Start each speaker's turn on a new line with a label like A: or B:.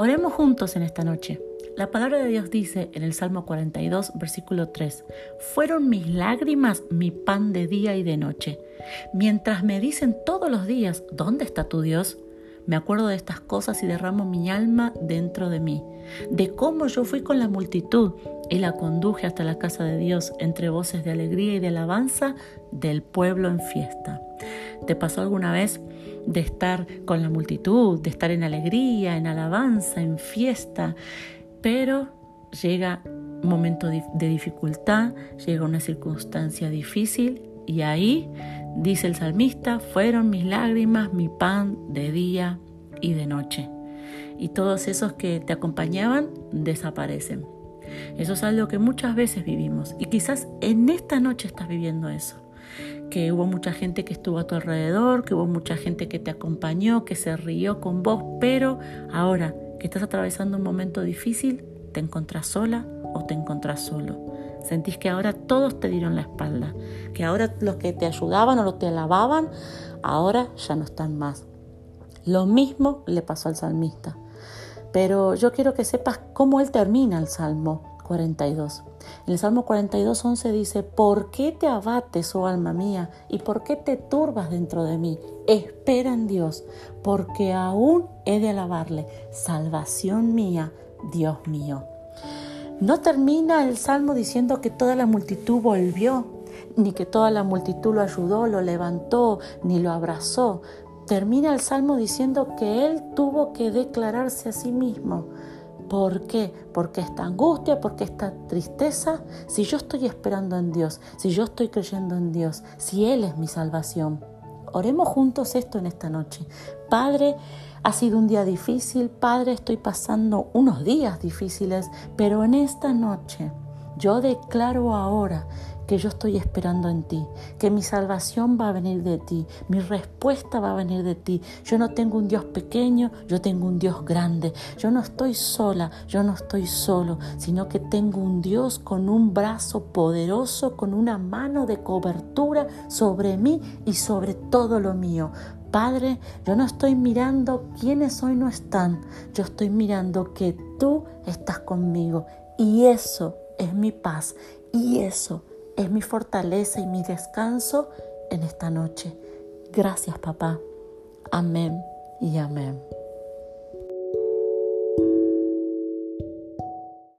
A: Oremos juntos en esta noche. La palabra de Dios dice en el Salmo 42, versículo 3, Fueron mis lágrimas mi pan de día y de noche, mientras me dicen todos los días, ¿dónde está tu Dios? Me acuerdo de estas cosas y derramo mi alma dentro de mí, de cómo yo fui con la multitud y la conduje hasta la casa de Dios entre voces de alegría y de alabanza del pueblo en fiesta. ¿Te pasó alguna vez de estar con la multitud, de estar en alegría, en alabanza, en fiesta? Pero llega un momento de dificultad, llega una circunstancia difícil y ahí, dice el salmista, fueron mis lágrimas mi pan de día y de noche. Y todos esos que te acompañaban desaparecen. Eso es algo que muchas veces vivimos y quizás en esta noche estás viviendo eso. Que hubo mucha gente que estuvo a tu alrededor, que hubo mucha gente que te acompañó, que se rió con vos, pero ahora que estás atravesando un momento difícil, te encontrás sola o te encontrás solo. Sentís que ahora todos te dieron la espalda, que ahora los que te ayudaban o los te alababan, ahora ya no están más. Lo mismo le pasó al salmista. Pero yo quiero que sepas cómo él termina el Salmo 42. En el Salmo 42, 11 dice, ¿por qué te abates, oh alma mía? ¿Y por qué te turbas dentro de mí? Espera en Dios, porque aún he de alabarle. Salvación mía, Dios mío. No termina el Salmo diciendo que toda la multitud volvió, ni que toda la multitud lo ayudó, lo levantó, ni lo abrazó. Termina el Salmo diciendo que él tuvo que declararse a sí mismo. ¿Por qué? Porque esta angustia, porque esta tristeza, si yo estoy esperando en Dios, si yo estoy creyendo en Dios, si Él es mi salvación. Oremos juntos esto en esta noche. Padre, ha sido un día difícil, Padre, estoy pasando unos días difíciles, pero en esta noche yo declaro ahora que yo estoy esperando en ti, que mi salvación va a venir de ti, mi respuesta va a venir de ti. Yo no tengo un Dios pequeño, yo tengo un Dios grande. Yo no estoy sola, yo no estoy solo, sino que tengo un Dios con un brazo poderoso, con una mano de cobertura sobre mí y sobre todo lo mío. Padre, yo no estoy mirando quiénes hoy no están, yo estoy mirando que tú estás conmigo y eso es mi paz y eso es mi fortaleza y mi descanso en esta noche. Gracias papá. Amén y amén.